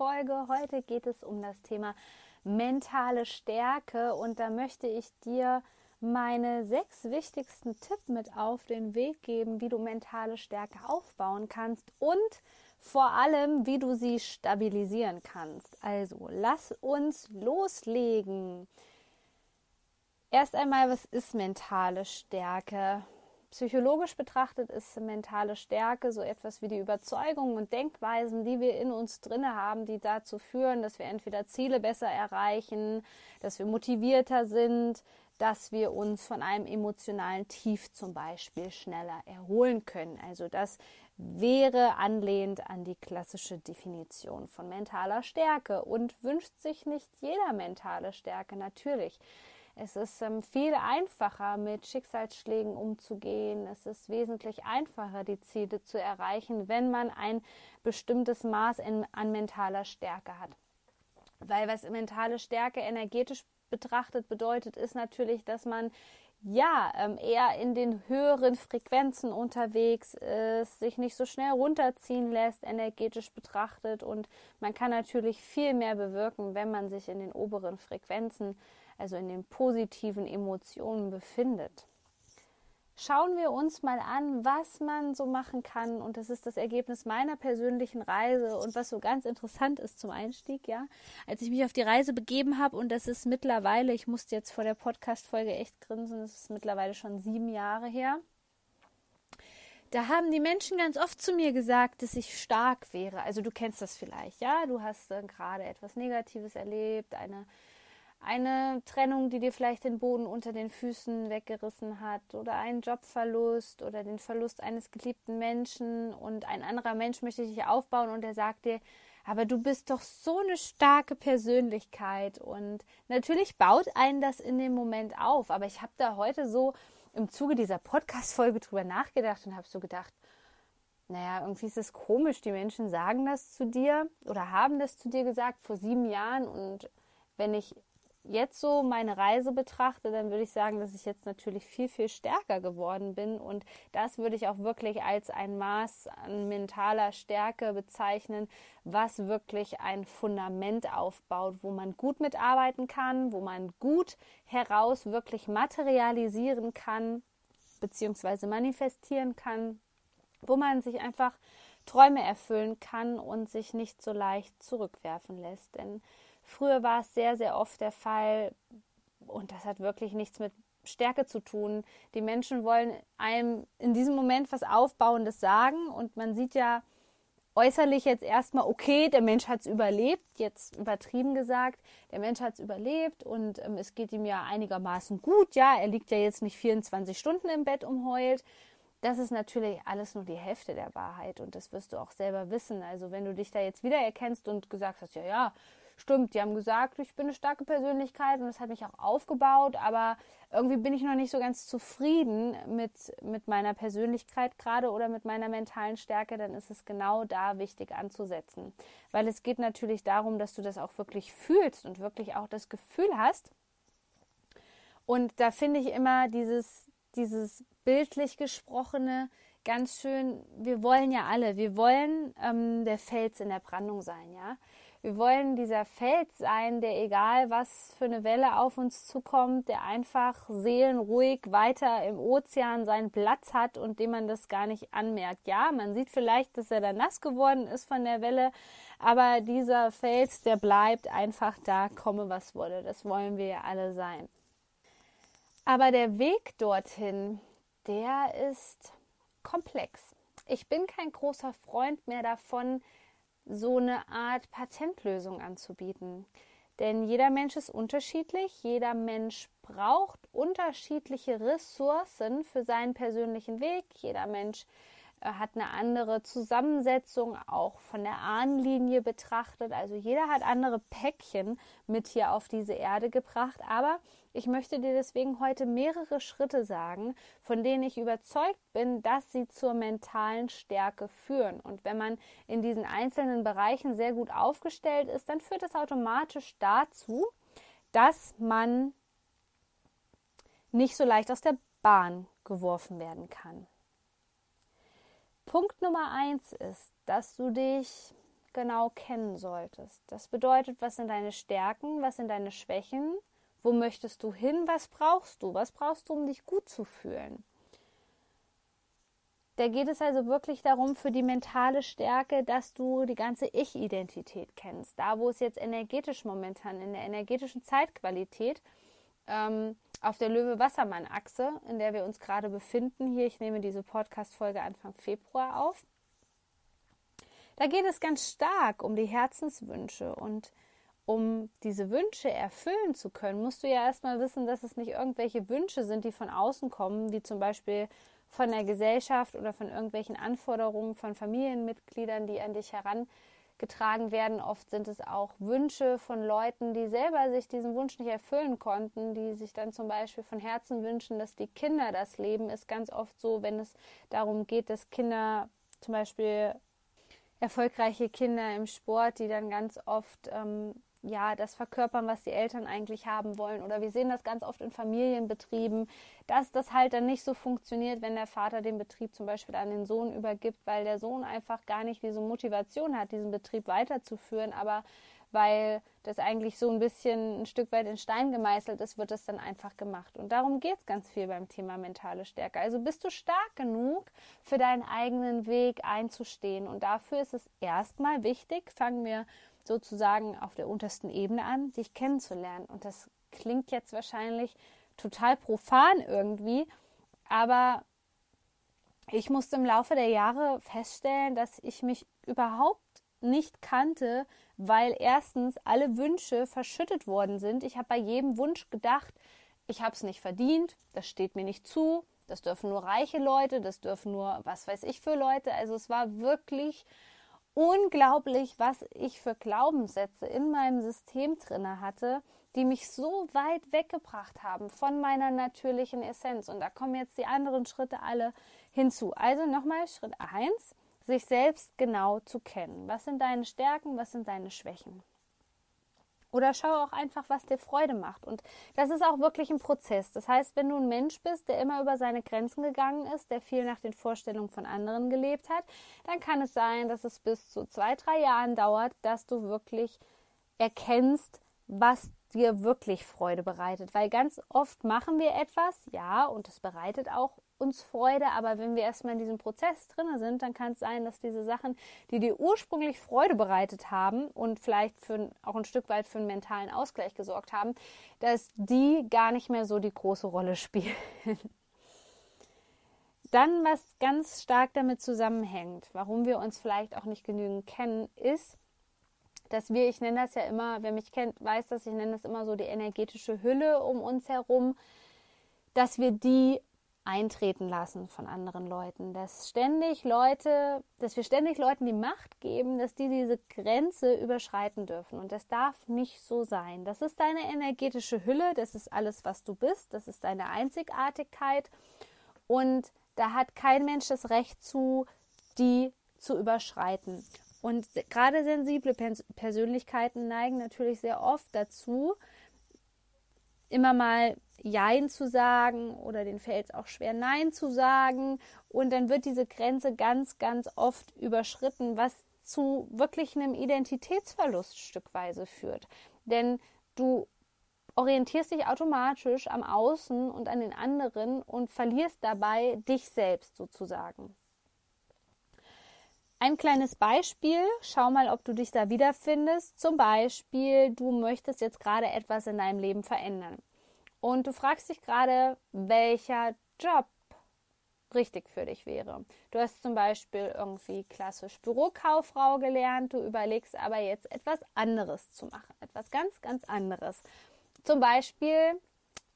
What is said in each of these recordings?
Wunschfolge. Heute geht es um das Thema mentale Stärke und da möchte ich dir meine sechs wichtigsten Tipps mit auf den Weg geben, wie du mentale Stärke aufbauen kannst und vor allem, wie du sie stabilisieren kannst. Also, lass uns loslegen. Erst einmal, was ist mentale Stärke? Psychologisch betrachtet ist mentale Stärke so etwas wie die Überzeugungen und Denkweisen, die wir in uns drinne haben, die dazu führen, dass wir entweder Ziele besser erreichen, dass wir motivierter sind, dass wir uns von einem emotionalen Tief zum Beispiel schneller erholen können. Also das wäre anlehnt an die klassische Definition von mentaler Stärke und wünscht sich nicht jeder mentale Stärke natürlich. Es ist ähm, viel einfacher, mit Schicksalsschlägen umzugehen. Es ist wesentlich einfacher, die Ziele zu erreichen, wenn man ein bestimmtes Maß in, an mentaler Stärke hat. Weil was mentale Stärke energetisch betrachtet bedeutet, ist natürlich, dass man ja ähm, eher in den höheren Frequenzen unterwegs ist, sich nicht so schnell runterziehen lässt, energetisch betrachtet und man kann natürlich viel mehr bewirken, wenn man sich in den oberen Frequenzen also in den positiven Emotionen befindet. Schauen wir uns mal an, was man so machen kann. Und das ist das Ergebnis meiner persönlichen Reise. Und was so ganz interessant ist zum Einstieg, ja, als ich mich auf die Reise begeben habe, und das ist mittlerweile, ich musste jetzt vor der Podcast-Folge echt grinsen, das ist mittlerweile schon sieben Jahre her. Da haben die Menschen ganz oft zu mir gesagt, dass ich stark wäre. Also du kennst das vielleicht, ja. Du hast äh, gerade etwas Negatives erlebt, eine eine Trennung, die dir vielleicht den Boden unter den Füßen weggerissen hat oder einen Jobverlust oder den Verlust eines geliebten Menschen und ein anderer Mensch möchte dich aufbauen und er sagt dir, aber du bist doch so eine starke Persönlichkeit und natürlich baut einen das in dem Moment auf, aber ich habe da heute so im Zuge dieser Podcast-Folge drüber nachgedacht und habe so gedacht, naja, irgendwie ist es komisch, die Menschen sagen das zu dir oder haben das zu dir gesagt vor sieben Jahren und wenn ich jetzt so meine Reise betrachte, dann würde ich sagen, dass ich jetzt natürlich viel, viel stärker geworden bin. Und das würde ich auch wirklich als ein Maß an mentaler Stärke bezeichnen, was wirklich ein Fundament aufbaut, wo man gut mitarbeiten kann, wo man gut heraus wirklich materialisieren kann, beziehungsweise manifestieren kann, wo man sich einfach Träume erfüllen kann und sich nicht so leicht zurückwerfen lässt. Denn Früher war es sehr, sehr oft der Fall, und das hat wirklich nichts mit Stärke zu tun. Die Menschen wollen einem in diesem Moment was Aufbauendes sagen und man sieht ja äußerlich jetzt erstmal, okay, der Mensch hat es überlebt, jetzt übertrieben gesagt, der Mensch hat es überlebt und ähm, es geht ihm ja einigermaßen gut, ja, er liegt ja jetzt nicht 24 Stunden im Bett umheult. Das ist natürlich alles nur die Hälfte der Wahrheit und das wirst du auch selber wissen. Also wenn du dich da jetzt wiedererkennst und gesagt hast, ja, ja, stimmt, die haben gesagt, ich bin eine starke Persönlichkeit und das hat mich auch aufgebaut, aber irgendwie bin ich noch nicht so ganz zufrieden mit, mit meiner Persönlichkeit gerade oder mit meiner mentalen Stärke, dann ist es genau da wichtig anzusetzen. Weil es geht natürlich darum, dass du das auch wirklich fühlst und wirklich auch das Gefühl hast. Und da finde ich immer dieses, dieses bildlich gesprochene, ganz schön, wir wollen ja alle, wir wollen ähm, der Fels in der Brandung sein, ja. Wir wollen dieser Fels sein, der egal was für eine Welle auf uns zukommt, der einfach seelenruhig weiter im Ozean seinen Platz hat und dem man das gar nicht anmerkt. Ja, man sieht vielleicht, dass er da nass geworden ist von der Welle, aber dieser Fels, der bleibt einfach da, komme was wolle. Das wollen wir ja alle sein. Aber der Weg dorthin, der ist komplex. Ich bin kein großer Freund mehr davon, so eine Art Patentlösung anzubieten. Denn jeder Mensch ist unterschiedlich, jeder Mensch braucht unterschiedliche Ressourcen für seinen persönlichen Weg, jeder Mensch äh, hat eine andere Zusammensetzung, auch von der Ahnenlinie betrachtet. Also jeder hat andere Päckchen mit hier auf diese Erde gebracht. Aber ich möchte dir deswegen heute mehrere Schritte sagen, von denen ich überzeugt bin, dass sie zur mentalen Stärke führen. Und wenn man in diesen einzelnen Bereichen sehr gut aufgestellt ist, dann führt es automatisch dazu, dass man nicht so leicht aus der Bahn geworfen werden kann. Punkt Nummer eins ist, dass du dich genau kennen solltest. Das bedeutet, was sind deine Stärken, was sind deine Schwächen, wo möchtest du hin, was brauchst du, was brauchst du, um dich gut zu fühlen. Da geht es also wirklich darum, für die mentale Stärke, dass du die ganze Ich-Identität kennst. Da, wo es jetzt energetisch momentan, in der energetischen Zeitqualität, ähm, auf der Löwe-Wassermann-Achse, in der wir uns gerade befinden. Hier, ich nehme diese Podcast-Folge Anfang Februar auf. Da geht es ganz stark um die Herzenswünsche und um diese Wünsche erfüllen zu können, musst du ja erstmal wissen, dass es nicht irgendwelche Wünsche sind, die von außen kommen, wie zum Beispiel von der Gesellschaft oder von irgendwelchen Anforderungen von Familienmitgliedern, die an dich heran getragen werden. Oft sind es auch Wünsche von Leuten, die selber sich diesen Wunsch nicht erfüllen konnten, die sich dann zum Beispiel von Herzen wünschen, dass die Kinder das leben. Ist ganz oft so, wenn es darum geht, dass Kinder zum Beispiel erfolgreiche Kinder im Sport, die dann ganz oft ähm, ja, das verkörpern, was die Eltern eigentlich haben wollen. Oder wir sehen das ganz oft in Familienbetrieben, dass das halt dann nicht so funktioniert, wenn der Vater den Betrieb zum Beispiel an den Sohn übergibt, weil der Sohn einfach gar nicht diese Motivation hat, diesen Betrieb weiterzuführen. Aber weil das eigentlich so ein bisschen ein Stück weit in Stein gemeißelt ist, wird das dann einfach gemacht. Und darum geht es ganz viel beim Thema mentale Stärke. Also bist du stark genug, für deinen eigenen Weg einzustehen. Und dafür ist es erstmal wichtig, fangen wir sozusagen auf der untersten Ebene an, sich kennenzulernen. Und das klingt jetzt wahrscheinlich total profan irgendwie, aber ich musste im Laufe der Jahre feststellen, dass ich mich überhaupt nicht kannte, weil erstens alle Wünsche verschüttet worden sind. Ich habe bei jedem Wunsch gedacht, ich habe es nicht verdient, das steht mir nicht zu, das dürfen nur reiche Leute, das dürfen nur was weiß ich für Leute. Also es war wirklich unglaublich, was ich für Glaubenssätze in meinem System drinne hatte, die mich so weit weggebracht haben von meiner natürlichen Essenz. Und da kommen jetzt die anderen Schritte alle hinzu. Also nochmal Schritt 1, sich selbst genau zu kennen. Was sind deine Stärken, was sind deine Schwächen? Oder schau auch einfach, was dir Freude macht. Und das ist auch wirklich ein Prozess. Das heißt, wenn du ein Mensch bist, der immer über seine Grenzen gegangen ist, der viel nach den Vorstellungen von anderen gelebt hat, dann kann es sein, dass es bis zu zwei, drei Jahren dauert, dass du wirklich erkennst, was dir wirklich Freude bereitet. Weil ganz oft machen wir etwas, ja, und es bereitet auch uns Freude, aber wenn wir erstmal in diesem Prozess drin sind, dann kann es sein, dass diese Sachen, die dir ursprünglich Freude bereitet haben und vielleicht für, auch ein Stück weit für einen mentalen Ausgleich gesorgt haben, dass die gar nicht mehr so die große Rolle spielen. Dann, was ganz stark damit zusammenhängt, warum wir uns vielleicht auch nicht genügend kennen, ist, dass wir, ich nenne das ja immer, wer mich kennt, weiß das, ich nenne das immer so die energetische Hülle um uns herum, dass wir die eintreten lassen von anderen Leuten, dass ständig Leute, dass wir ständig Leuten die Macht geben, dass die diese Grenze überschreiten dürfen und das darf nicht so sein. Das ist deine energetische Hülle, das ist alles, was du bist, das ist deine Einzigartigkeit und da hat kein Mensch das Recht zu, die zu überschreiten. Und gerade sensible Persönlichkeiten neigen natürlich sehr oft dazu, immer mal Jein zu sagen oder den fällt es auch schwer, Nein zu sagen. Und dann wird diese Grenze ganz, ganz oft überschritten, was zu wirklich einem Identitätsverlust stückweise führt. Denn du orientierst dich automatisch am Außen und an den anderen und verlierst dabei dich selbst sozusagen. Ein kleines Beispiel, schau mal, ob du dich da wiederfindest. Zum Beispiel, du möchtest jetzt gerade etwas in deinem Leben verändern. Und du fragst dich gerade, welcher Job richtig für dich wäre. Du hast zum Beispiel irgendwie klassisch Bürokauffrau gelernt, du überlegst aber jetzt etwas anderes zu machen, etwas ganz, ganz anderes. Zum Beispiel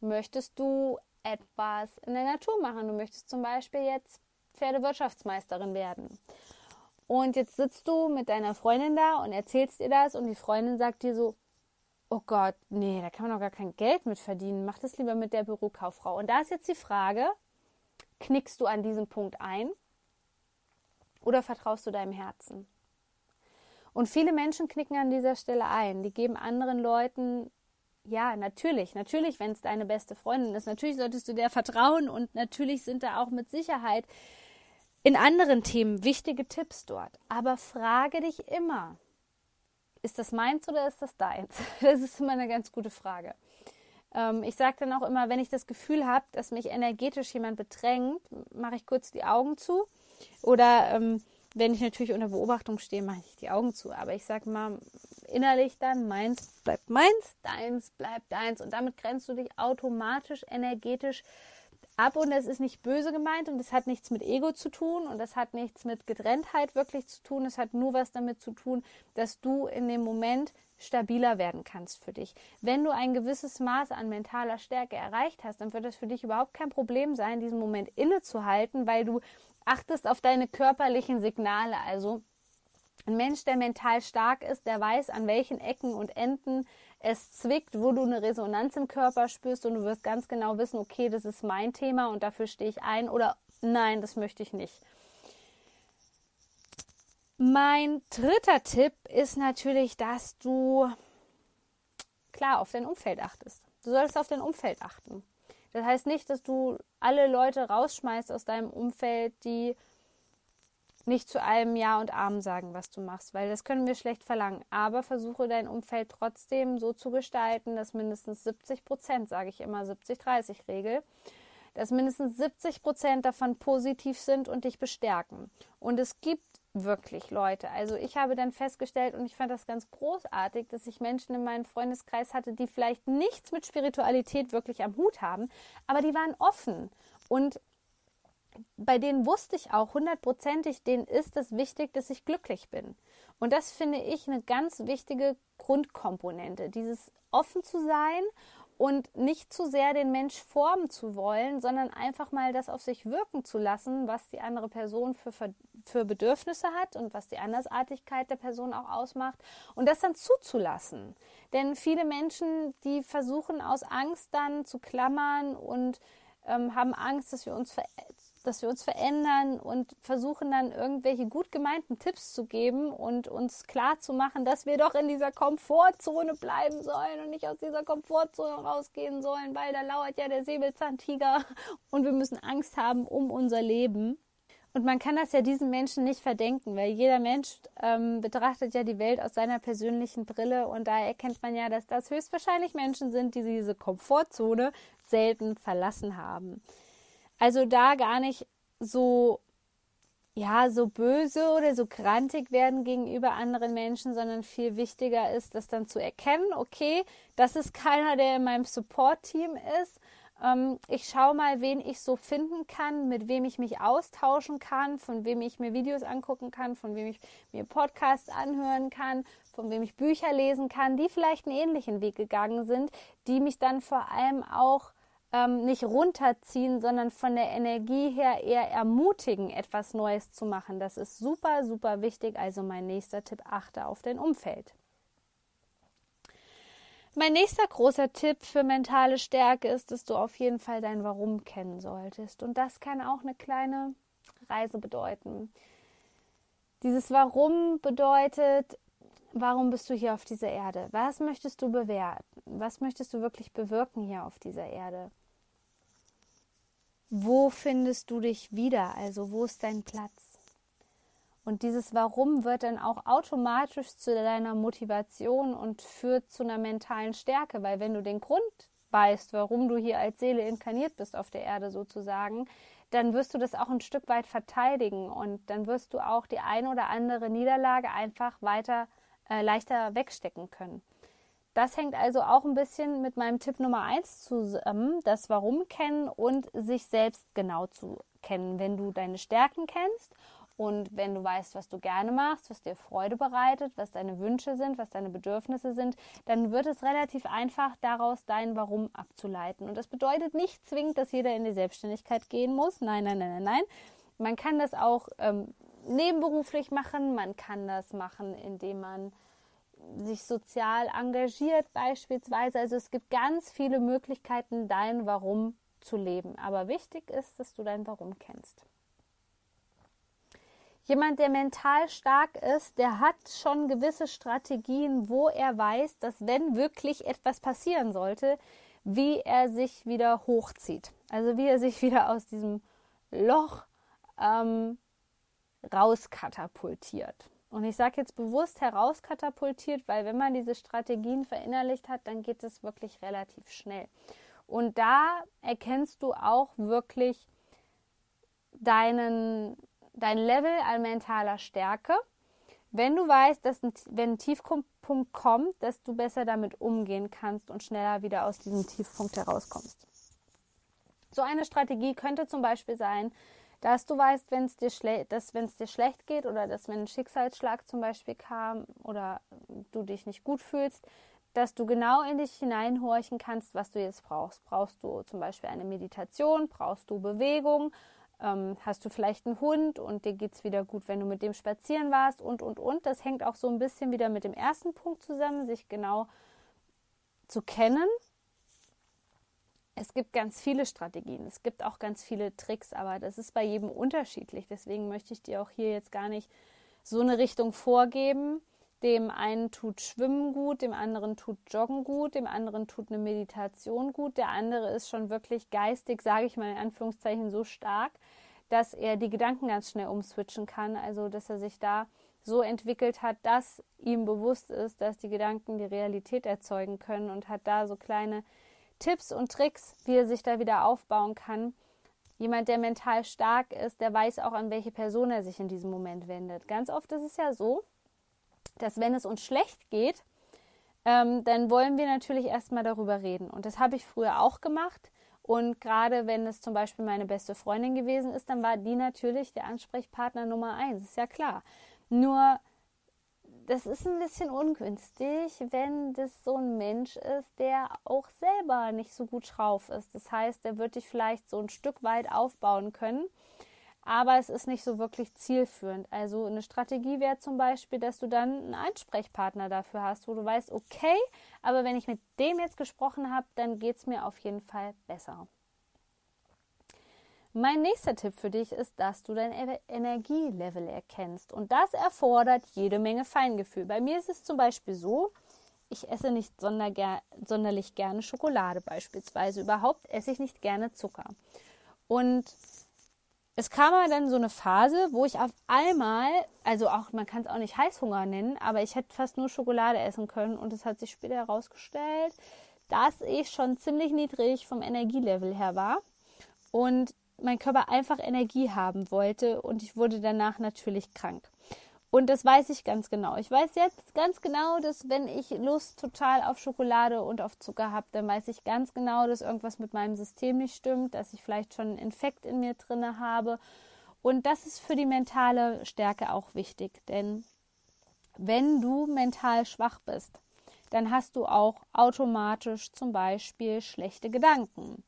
möchtest du etwas in der Natur machen. Du möchtest zum Beispiel jetzt Pferdewirtschaftsmeisterin werden. Und jetzt sitzt du mit deiner Freundin da und erzählst ihr das und die Freundin sagt dir so, oh Gott, nee, da kann man doch gar kein Geld mit verdienen. Mach das lieber mit der Bürokauffrau. Und da ist jetzt die Frage, knickst du an diesem Punkt ein oder vertraust du deinem Herzen? Und viele Menschen knicken an dieser Stelle ein. Die geben anderen Leuten, ja, natürlich, natürlich, wenn es deine beste Freundin ist, natürlich solltest du der vertrauen und natürlich sind da auch mit Sicherheit in anderen Themen wichtige Tipps dort. Aber frage dich immer, ist das meins oder ist das deins? Das ist immer eine ganz gute Frage. Ähm, ich sage dann auch immer, wenn ich das Gefühl habe, dass mich energetisch jemand bedrängt, mache ich kurz die Augen zu. Oder ähm, wenn ich natürlich unter Beobachtung stehe, mache ich die Augen zu. Aber ich sage mal innerlich dann, meins bleibt meins, deins bleibt deins. Und damit grenzt du dich automatisch energetisch ab und es ist nicht böse gemeint und es hat nichts mit Ego zu tun und es hat nichts mit Getrenntheit wirklich zu tun. Es hat nur was damit zu tun, dass du in dem Moment stabiler werden kannst für dich. Wenn du ein gewisses Maß an mentaler Stärke erreicht hast, dann wird es für dich überhaupt kein Problem sein, diesen Moment innezuhalten, weil du achtest auf deine körperlichen Signale. Also ein Mensch, der mental stark ist, der weiß, an welchen Ecken und Enden es zwickt, wo du eine Resonanz im Körper spürst und du wirst ganz genau wissen, okay, das ist mein Thema und dafür stehe ich ein oder nein, das möchte ich nicht. Mein dritter Tipp ist natürlich, dass du klar auf dein Umfeld achtest. Du solltest auf dein Umfeld achten. Das heißt nicht, dass du alle Leute rausschmeißt aus deinem Umfeld, die nicht zu allem Ja und Amen sagen, was du machst, weil das können wir schlecht verlangen. Aber versuche dein Umfeld trotzdem so zu gestalten, dass mindestens 70 Prozent, sage ich immer 70-30-Regel, dass mindestens 70 Prozent davon positiv sind und dich bestärken. Und es gibt wirklich Leute. Also ich habe dann festgestellt und ich fand das ganz großartig, dass ich Menschen in meinem Freundeskreis hatte, die vielleicht nichts mit Spiritualität wirklich am Hut haben, aber die waren offen und bei denen wusste ich auch hundertprozentig, denen ist es wichtig, dass ich glücklich bin. Und das finde ich eine ganz wichtige Grundkomponente, dieses offen zu sein und nicht zu sehr den Mensch formen zu wollen, sondern einfach mal das auf sich wirken zu lassen, was die andere Person für, für Bedürfnisse hat und was die Andersartigkeit der Person auch ausmacht und das dann zuzulassen. Denn viele Menschen, die versuchen aus Angst dann zu klammern und ähm, haben Angst, dass wir uns ver dass wir uns verändern und versuchen dann irgendwelche gut gemeinten Tipps zu geben und uns klar zu machen, dass wir doch in dieser Komfortzone bleiben sollen und nicht aus dieser Komfortzone rausgehen sollen, weil da lauert ja der Säbelzahntiger und wir müssen Angst haben um unser Leben. Und man kann das ja diesen Menschen nicht verdenken, weil jeder Mensch ähm, betrachtet ja die Welt aus seiner persönlichen Brille und da erkennt man ja, dass das höchstwahrscheinlich Menschen sind, die diese Komfortzone selten verlassen haben. Also da gar nicht so ja, so böse oder so grantig werden gegenüber anderen Menschen, sondern viel wichtiger ist, das dann zu erkennen, okay, das ist keiner, der in meinem Support-Team ist. Ähm, ich schaue mal, wen ich so finden kann, mit wem ich mich austauschen kann, von wem ich mir Videos angucken kann, von wem ich mir Podcasts anhören kann, von wem ich Bücher lesen kann, die vielleicht einen ähnlichen Weg gegangen sind, die mich dann vor allem auch ähm, nicht runterziehen, sondern von der Energie her eher ermutigen, etwas Neues zu machen. Das ist super, super wichtig. Also mein nächster Tipp, achte auf dein Umfeld. Mein nächster großer Tipp für mentale Stärke ist, dass du auf jeden Fall dein Warum kennen solltest. Und das kann auch eine kleine Reise bedeuten. Dieses Warum bedeutet, warum bist du hier auf dieser Erde? Was möchtest du bewerten? Was möchtest du wirklich bewirken hier auf dieser Erde? Wo findest du dich wieder? Also wo ist dein Platz? Und dieses Warum wird dann auch automatisch zu deiner Motivation und führt zu einer mentalen Stärke, weil wenn du den Grund weißt, warum du hier als Seele inkarniert bist auf der Erde sozusagen, dann wirst du das auch ein Stück weit verteidigen und dann wirst du auch die ein oder andere Niederlage einfach weiter äh, leichter wegstecken können. Das hängt also auch ein bisschen mit meinem Tipp Nummer eins zusammen, das Warum kennen und sich selbst genau zu kennen. Wenn du deine Stärken kennst und wenn du weißt, was du gerne machst, was dir Freude bereitet, was deine Wünsche sind, was deine Bedürfnisse sind, dann wird es relativ einfach, daraus dein Warum abzuleiten. Und das bedeutet nicht zwingend, dass jeder in die Selbstständigkeit gehen muss. Nein, nein, nein, nein, nein. Man kann das auch ähm, nebenberuflich machen, man kann das machen, indem man sich sozial engagiert beispielsweise. Also es gibt ganz viele Möglichkeiten, dein Warum zu leben. Aber wichtig ist, dass du dein Warum kennst. Jemand, der mental stark ist, der hat schon gewisse Strategien, wo er weiß, dass wenn wirklich etwas passieren sollte, wie er sich wieder hochzieht. Also wie er sich wieder aus diesem Loch ähm, rauskatapultiert. Und ich sage jetzt bewusst herauskatapultiert, weil wenn man diese Strategien verinnerlicht hat, dann geht es wirklich relativ schnell. Und da erkennst du auch wirklich deinen, dein Level an mentaler Stärke. Wenn du weißt, dass ein, wenn ein Tiefpunkt kommt, dass du besser damit umgehen kannst und schneller wieder aus diesem Tiefpunkt herauskommst. So eine Strategie könnte zum Beispiel sein, dass du weißt, wenn es dir, schle dir schlecht geht oder dass wenn ein Schicksalsschlag zum Beispiel kam oder du dich nicht gut fühlst, dass du genau in dich hineinhorchen kannst, was du jetzt brauchst. Brauchst du zum Beispiel eine Meditation? Brauchst du Bewegung? Ähm, hast du vielleicht einen Hund und dir geht es wieder gut, wenn du mit dem spazieren warst und, und, und. Das hängt auch so ein bisschen wieder mit dem ersten Punkt zusammen, sich genau zu kennen es gibt ganz viele Strategien, es gibt auch ganz viele Tricks, aber das ist bei jedem unterschiedlich. Deswegen möchte ich dir auch hier jetzt gar nicht so eine Richtung vorgeben. Dem einen tut Schwimmen gut, dem anderen tut Joggen gut, dem anderen tut eine Meditation gut, der andere ist schon wirklich geistig, sage ich mal in Anführungszeichen, so stark, dass er die Gedanken ganz schnell umswitchen kann. Also, dass er sich da so entwickelt hat, dass ihm bewusst ist, dass die Gedanken die Realität erzeugen können und hat da so kleine Tipps und Tricks, wie er sich da wieder aufbauen kann. Jemand, der mental stark ist, der weiß auch, an welche Person er sich in diesem Moment wendet. Ganz oft ist es ja so, dass wenn es uns schlecht geht, ähm, dann wollen wir natürlich erstmal darüber reden. Und das habe ich früher auch gemacht. Und gerade wenn es zum Beispiel meine beste Freundin gewesen ist, dann war die natürlich der Ansprechpartner Nummer eins. Ist ja klar. Nur das ist ein bisschen ungünstig, wenn das so ein Mensch ist, der auch selber nicht so gut drauf ist. Das heißt, der wird dich vielleicht so ein Stück weit aufbauen können, aber es ist nicht so wirklich zielführend. Also eine Strategie wäre zum Beispiel, dass du dann einen Ansprechpartner dafür hast, wo du weißt, okay, aber wenn ich mit dem jetzt gesprochen habe, dann geht es mir auf jeden Fall besser. Mein nächster Tipp für dich ist, dass du dein Energielevel erkennst. Und das erfordert jede Menge Feingefühl. Bei mir ist es zum Beispiel so, ich esse nicht sonder sonderlich gerne Schokolade beispielsweise. Überhaupt esse ich nicht gerne Zucker. Und es kam aber dann so eine Phase, wo ich auf einmal, also auch, man kann es auch nicht Heißhunger nennen, aber ich hätte fast nur Schokolade essen können und es hat sich später herausgestellt, dass ich schon ziemlich niedrig vom Energielevel her war. Und mein Körper einfach Energie haben wollte und ich wurde danach natürlich krank. Und das weiß ich ganz genau. Ich weiß jetzt ganz genau, dass wenn ich Lust total auf Schokolade und auf Zucker habe, dann weiß ich ganz genau, dass irgendwas mit meinem System nicht stimmt, dass ich vielleicht schon einen Infekt in mir drinne habe. Und das ist für die mentale Stärke auch wichtig, denn wenn du mental schwach bist, dann hast du auch automatisch zum Beispiel schlechte Gedanken.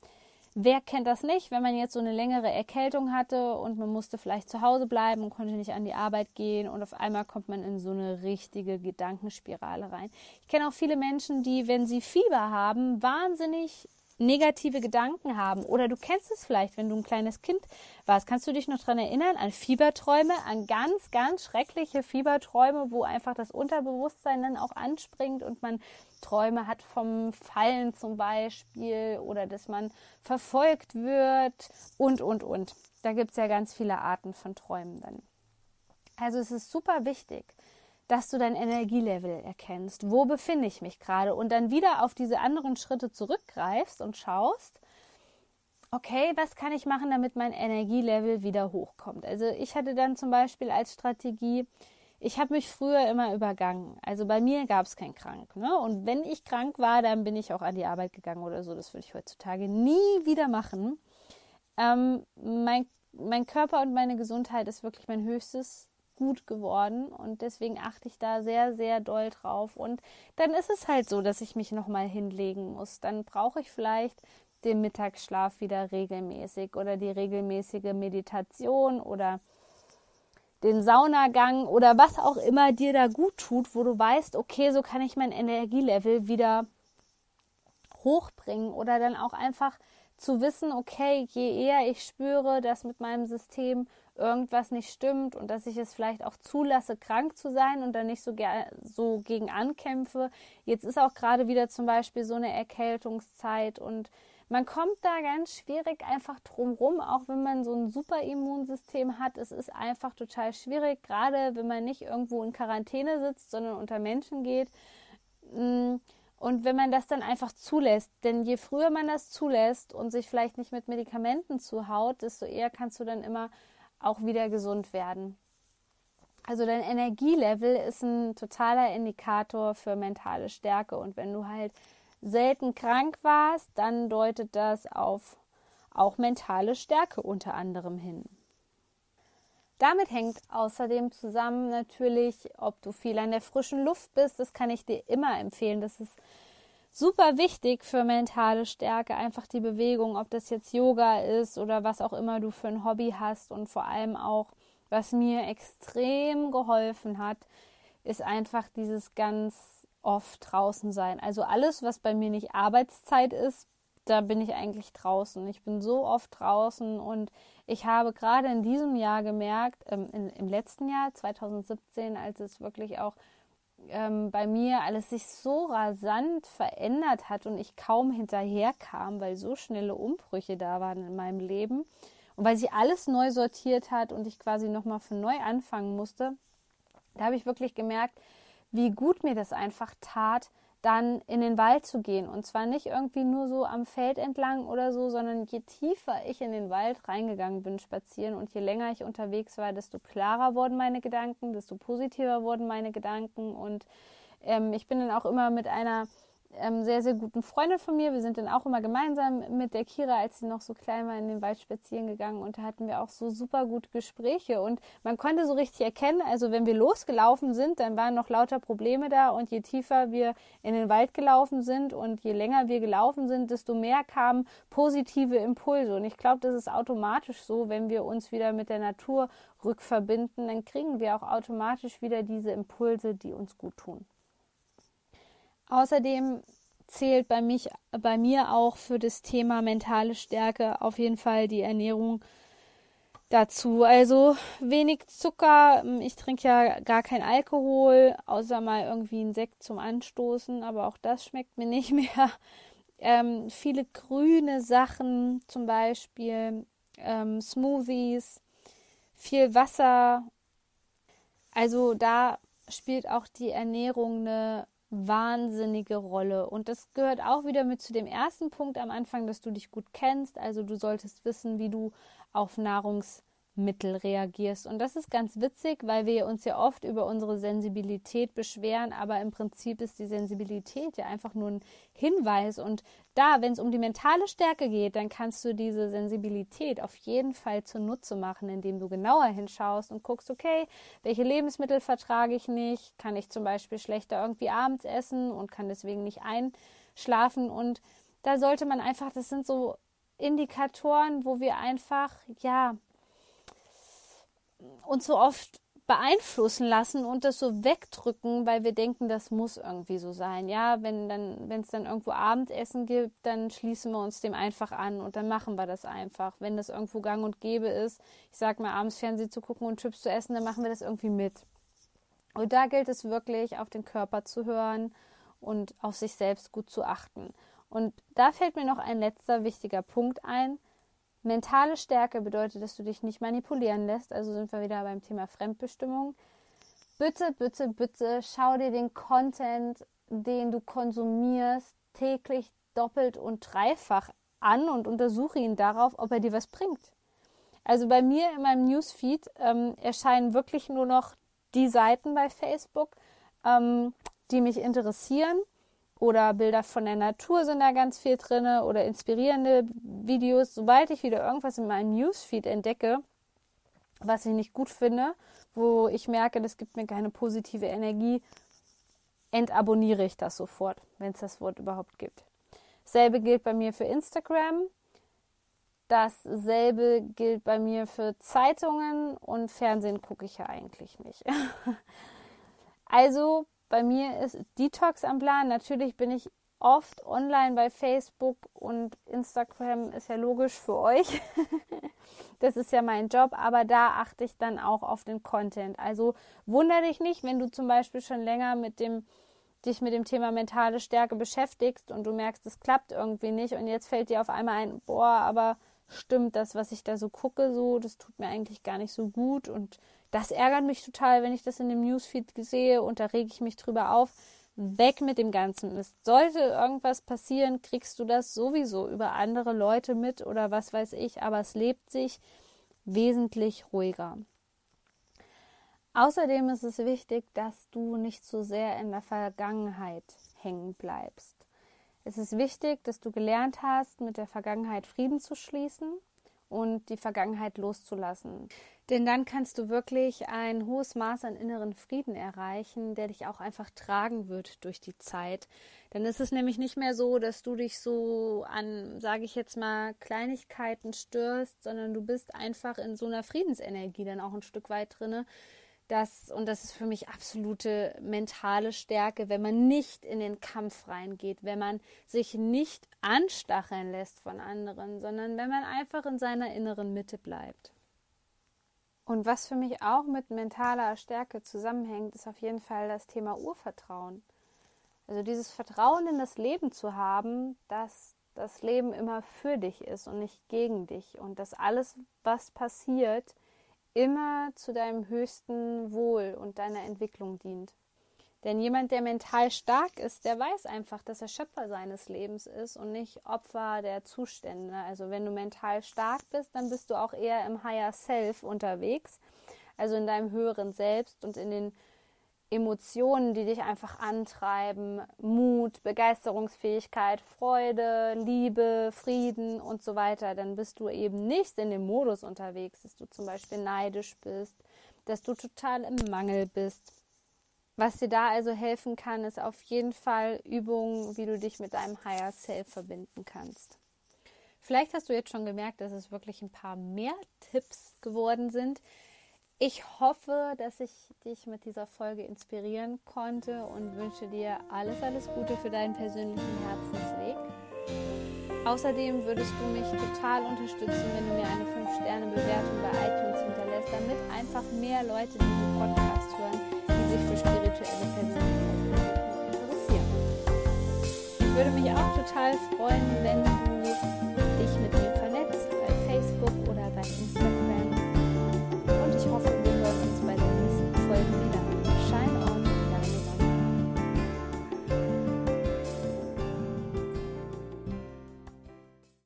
Wer kennt das nicht, wenn man jetzt so eine längere Erkältung hatte und man musste vielleicht zu Hause bleiben und konnte nicht an die Arbeit gehen und auf einmal kommt man in so eine richtige Gedankenspirale rein. Ich kenne auch viele Menschen, die, wenn sie Fieber haben, wahnsinnig negative Gedanken haben. Oder du kennst es vielleicht, wenn du ein kleines Kind warst. Kannst du dich noch daran erinnern an Fieberträume, an ganz, ganz schreckliche Fieberträume, wo einfach das Unterbewusstsein dann auch anspringt und man Träume hat vom Fallen zum Beispiel oder dass man verfolgt wird und, und, und. Da gibt es ja ganz viele Arten von Träumen dann. Also es ist super wichtig, dass du dein Energielevel erkennst. Wo befinde ich mich gerade? Und dann wieder auf diese anderen Schritte zurückgreifst und schaust, okay, was kann ich machen, damit mein Energielevel wieder hochkommt? Also ich hatte dann zum Beispiel als Strategie, ich habe mich früher immer übergangen. Also bei mir gab es kein Krank. Ne? Und wenn ich krank war, dann bin ich auch an die Arbeit gegangen oder so. Das würde ich heutzutage nie wieder machen. Ähm, mein, mein Körper und meine Gesundheit ist wirklich mein höchstes gut geworden und deswegen achte ich da sehr, sehr doll drauf. Und dann ist es halt so, dass ich mich nochmal hinlegen muss. Dann brauche ich vielleicht den Mittagsschlaf wieder regelmäßig oder die regelmäßige Meditation oder den Saunagang oder was auch immer dir da gut tut, wo du weißt, okay, so kann ich mein Energielevel wieder hochbringen oder dann auch einfach zu wissen, okay, je eher ich spüre, dass mit meinem System irgendwas nicht stimmt und dass ich es vielleicht auch zulasse, krank zu sein und dann nicht so, so gegen ankämpfe. Jetzt ist auch gerade wieder zum Beispiel so eine Erkältungszeit und man kommt da ganz schwierig einfach drumrum, auch wenn man so ein super Immunsystem hat. Es ist einfach total schwierig, gerade wenn man nicht irgendwo in Quarantäne sitzt, sondern unter Menschen geht. Mm, und wenn man das dann einfach zulässt, denn je früher man das zulässt und sich vielleicht nicht mit Medikamenten zuhaut, desto eher kannst du dann immer auch wieder gesund werden. Also dein Energielevel ist ein totaler Indikator für mentale Stärke. Und wenn du halt selten krank warst, dann deutet das auf auch mentale Stärke unter anderem hin. Damit hängt außerdem zusammen natürlich, ob du viel an der frischen Luft bist. Das kann ich dir immer empfehlen. Das ist super wichtig für mentale Stärke. Einfach die Bewegung, ob das jetzt Yoga ist oder was auch immer du für ein Hobby hast. Und vor allem auch, was mir extrem geholfen hat, ist einfach dieses ganz oft draußen sein. Also alles, was bei mir nicht Arbeitszeit ist, da bin ich eigentlich draußen. Ich bin so oft draußen und ich habe gerade in diesem Jahr gemerkt, ähm, in, im letzten Jahr, 2017, als es wirklich auch ähm, bei mir alles sich so rasant verändert hat und ich kaum hinterherkam, weil so schnelle Umbrüche da waren in meinem Leben und weil sich alles neu sortiert hat und ich quasi nochmal von neu anfangen musste, da habe ich wirklich gemerkt, wie gut mir das einfach tat, dann in den Wald zu gehen. Und zwar nicht irgendwie nur so am Feld entlang oder so, sondern je tiefer ich in den Wald reingegangen bin spazieren und je länger ich unterwegs war, desto klarer wurden meine Gedanken, desto positiver wurden meine Gedanken. Und ähm, ich bin dann auch immer mit einer ähm, sehr, sehr guten Freundin von mir. Wir sind dann auch immer gemeinsam mit der Kira, als sie noch so klein war, in den Wald spazieren gegangen und da hatten wir auch so super gute Gespräche und man konnte so richtig erkennen, also wenn wir losgelaufen sind, dann waren noch lauter Probleme da und je tiefer wir in den Wald gelaufen sind und je länger wir gelaufen sind, desto mehr kamen positive Impulse und ich glaube, das ist automatisch so, wenn wir uns wieder mit der Natur rückverbinden, dann kriegen wir auch automatisch wieder diese Impulse, die uns gut tun. Außerdem zählt bei, mich, bei mir auch für das Thema mentale Stärke auf jeden Fall die Ernährung dazu. Also wenig Zucker. Ich trinke ja gar kein Alkohol, außer mal irgendwie einen Sekt zum Anstoßen, aber auch das schmeckt mir nicht mehr. Ähm, viele grüne Sachen, zum Beispiel ähm, Smoothies, viel Wasser. Also da spielt auch die Ernährung eine wahnsinnige Rolle. Und das gehört auch wieder mit zu dem ersten Punkt am Anfang, dass du dich gut kennst. Also du solltest wissen, wie du auf Nahrungs Mittel reagierst. Und das ist ganz witzig, weil wir uns ja oft über unsere Sensibilität beschweren, aber im Prinzip ist die Sensibilität ja einfach nur ein Hinweis. Und da, wenn es um die mentale Stärke geht, dann kannst du diese Sensibilität auf jeden Fall zunutze machen, indem du genauer hinschaust und guckst, okay, welche Lebensmittel vertrage ich nicht? Kann ich zum Beispiel schlechter irgendwie abends essen und kann deswegen nicht einschlafen? Und da sollte man einfach, das sind so Indikatoren, wo wir einfach, ja, uns so oft beeinflussen lassen und das so wegdrücken, weil wir denken, das muss irgendwie so sein. Ja, wenn dann, wenn es dann irgendwo Abendessen gibt, dann schließen wir uns dem einfach an und dann machen wir das einfach. Wenn das irgendwo gang und gäbe ist, ich sag mal, abends Fernsehen zu gucken und Chips zu essen, dann machen wir das irgendwie mit. Und da gilt es wirklich, auf den Körper zu hören und auf sich selbst gut zu achten. Und da fällt mir noch ein letzter wichtiger Punkt ein. Mentale Stärke bedeutet, dass du dich nicht manipulieren lässt. Also sind wir wieder beim Thema Fremdbestimmung. Bitte, bitte, bitte schau dir den Content, den du konsumierst, täglich doppelt und dreifach an und untersuche ihn darauf, ob er dir was bringt. Also bei mir in meinem Newsfeed ähm, erscheinen wirklich nur noch die Seiten bei Facebook, ähm, die mich interessieren oder Bilder von der Natur sind da ganz viel drin oder inspirierende Videos. Sobald ich wieder irgendwas in meinem Newsfeed entdecke, was ich nicht gut finde, wo ich merke, das gibt mir keine positive Energie, entabonniere ich das sofort, wenn es das Wort überhaupt gibt. Dasselbe gilt bei mir für Instagram. Dasselbe gilt bei mir für Zeitungen und Fernsehen gucke ich ja eigentlich nicht. also bei mir ist Detox am Plan. Natürlich bin ich oft online bei Facebook und Instagram ist ja logisch für euch. das ist ja mein Job, aber da achte ich dann auch auf den Content. Also wundere dich nicht, wenn du zum Beispiel schon länger mit dem dich mit dem Thema mentale Stärke beschäftigst und du merkst, es klappt irgendwie nicht und jetzt fällt dir auf einmal ein, boah, aber stimmt das, was ich da so gucke, so, das tut mir eigentlich gar nicht so gut und das ärgert mich total, wenn ich das in dem Newsfeed sehe und da rege ich mich drüber auf. Weg mit dem ganzen Mist. Sollte irgendwas passieren, kriegst du das sowieso über andere Leute mit oder was weiß ich, aber es lebt sich wesentlich ruhiger. Außerdem ist es wichtig, dass du nicht zu so sehr in der Vergangenheit hängen bleibst. Es ist wichtig, dass du gelernt hast, mit der Vergangenheit Frieden zu schließen und die Vergangenheit loszulassen. Denn dann kannst du wirklich ein hohes Maß an inneren Frieden erreichen, der dich auch einfach tragen wird durch die Zeit. Dann ist es nämlich nicht mehr so, dass du dich so an, sage ich jetzt mal, Kleinigkeiten störst, sondern du bist einfach in so einer Friedensenergie dann auch ein Stück weit drinne, das, und das ist für mich absolute mentale Stärke, wenn man nicht in den Kampf reingeht, wenn man sich nicht anstacheln lässt von anderen, sondern wenn man einfach in seiner inneren Mitte bleibt. Und was für mich auch mit mentaler Stärke zusammenhängt, ist auf jeden Fall das Thema Urvertrauen. Also dieses Vertrauen in das Leben zu haben, dass das Leben immer für dich ist und nicht gegen dich und dass alles, was passiert, immer zu deinem höchsten Wohl und deiner Entwicklung dient. Denn jemand, der mental stark ist, der weiß einfach, dass er Schöpfer seines Lebens ist und nicht Opfer der Zustände. Also wenn du mental stark bist, dann bist du auch eher im Higher Self unterwegs, also in deinem höheren Selbst und in den Emotionen, die dich einfach antreiben, Mut, Begeisterungsfähigkeit, Freude, Liebe, Frieden und so weiter, dann bist du eben nicht in dem Modus unterwegs, dass du zum Beispiel neidisch bist, dass du total im Mangel bist. Was dir da also helfen kann, ist auf jeden Fall Übungen, wie du dich mit deinem Higher Self verbinden kannst. Vielleicht hast du jetzt schon gemerkt, dass es wirklich ein paar mehr Tipps geworden sind, ich hoffe, dass ich dich mit dieser Folge inspirieren konnte und wünsche dir alles, alles Gute für deinen persönlichen Herzensweg. Außerdem würdest du mich total unterstützen, wenn du mir eine 5-Sterne-Bewertung bei iTunes hinterlässt, damit einfach mehr Leute diesen Podcast hören, die sich für spirituelle Persönlichkeiten interessieren. Ich würde mich auch total freuen, wenn